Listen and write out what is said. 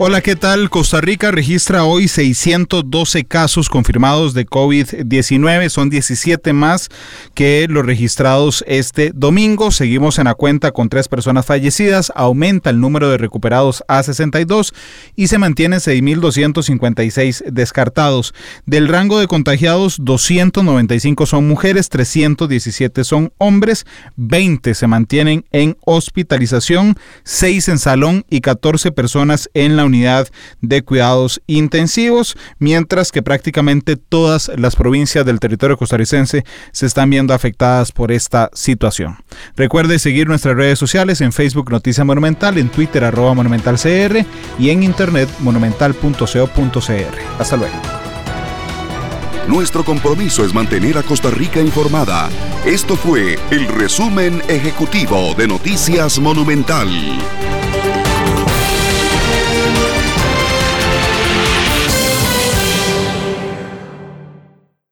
Hola, ¿qué tal? Costa Rica registra hoy 612 casos confirmados de COVID-19. Son 17 más que los registrados este domingo. Seguimos en la cuenta con tres personas fallecidas. Aumenta el número de recuperados a 62 y se mantiene 6.256 descartados. Del rango de contagiados, 295 son mujeres, 317 son hombres, 20 se mantienen en hospitalización, 6 en salón y 14 personas en la unidad de cuidados intensivos, mientras que prácticamente todas las provincias del territorio costarricense se están viendo afectadas por esta situación. Recuerde seguir nuestras redes sociales en Facebook Noticia Monumental, en Twitter arroba monumentalcr y en internet monumental.co.cr. Hasta luego. Nuestro compromiso es mantener a Costa Rica informada. Esto fue el resumen ejecutivo de Noticias Monumental.